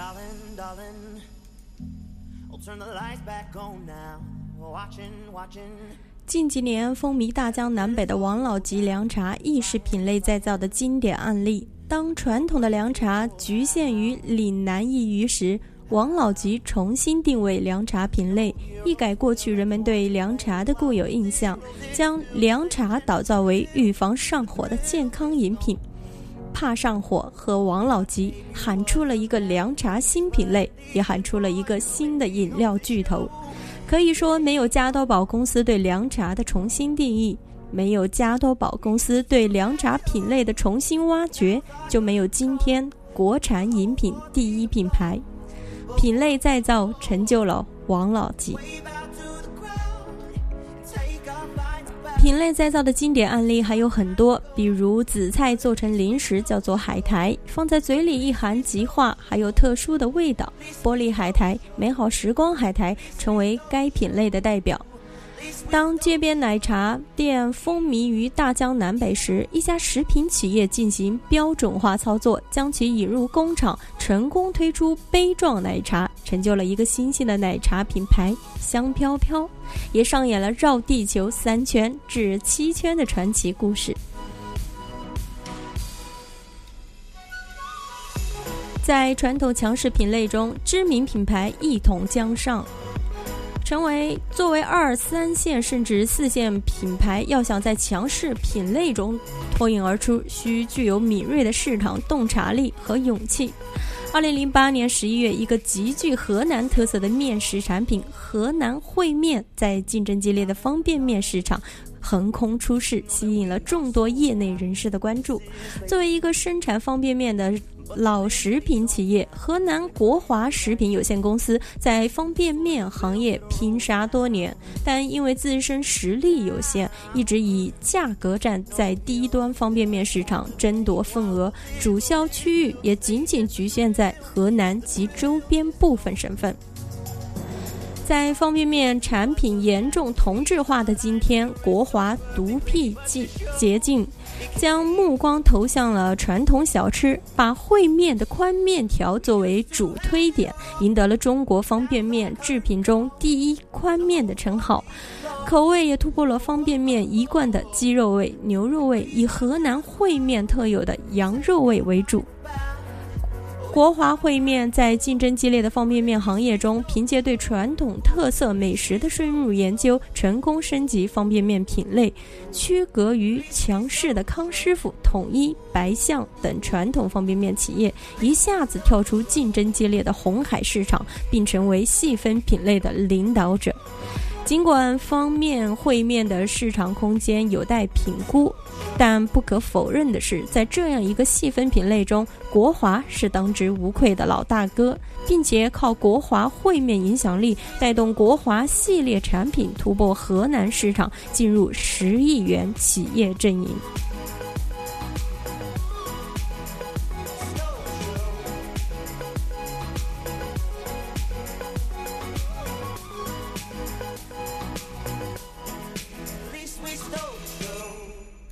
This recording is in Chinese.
Darling, darling, 近几年风靡大江南北的王老吉凉茶，亦是品类再造的经典案例。当传统的凉茶局限于岭南一隅时，王老吉重新定位凉茶品类，一改过去人们对凉茶的固有印象，将凉茶打造为预防上火的健康饮品。怕上火和王老吉喊出了一个凉茶新品类，也喊出了一个新的饮料巨头。可以说，没有加多宝公司对凉茶的重新定义，没有加多宝公司对凉茶品类的重新挖掘，就没有今天国产饮品第一品牌。品类再造成就了王老吉。品类再造的经典案例还有很多，比如紫菜做成零食叫做海苔，放在嘴里一含即化，还有特殊的味道。玻璃海苔、美好时光海苔成为该品类的代表。当街边奶茶店风靡于大江南北时，一家食品企业进行标准化操作，将其引入工厂，成功推出杯状奶茶，成就了一个新兴的奶茶品牌“香飘飘”，也上演了绕地球三圈至七圈的传奇故事。在传统强势品类中，知名品牌一统江上。成为作为二三线甚至四线品牌，要想在强势品类中脱颖而出，需具有敏锐的市场洞察力和勇气。二零零八年十一月，一个极具河南特色的面食产品——河南烩面，在竞争激烈的方便面市场横空出世，吸引了众多业内人士的关注。作为一个生产方便面的，老食品企业河南国华食品有限公司在方便面行业拼杀多年，但因为自身实力有限，一直以价格战在低端方便面市场争夺份额，主销区域也仅仅局限在河南及周边部分省份。在方便面产品严重同质化的今天，国华独辟蹊捷径，将目光投向了传统小吃，把烩面的宽面条作为主推点，赢得了中国方便面制品中第一宽面的称号。口味也突破了方便面一贯的鸡肉味、牛肉味，以河南烩面特有的羊肉味为主。国华烩面在竞争激烈的方便面行业中，凭借对传统特色美食的深入研究，成功升级方便面品类，区隔于强势的康师傅、统一、白象等传统方便面企业，一下子跳出竞争激烈的红海市场，并成为细分品类的领导者。尽管方面烩面的市场空间有待评估，但不可否认的是，在这样一个细分品类中，国华是当之无愧的老大哥，并且靠国华会面影响力带动国华系列产品突破河南市场，进入十亿元企业阵营。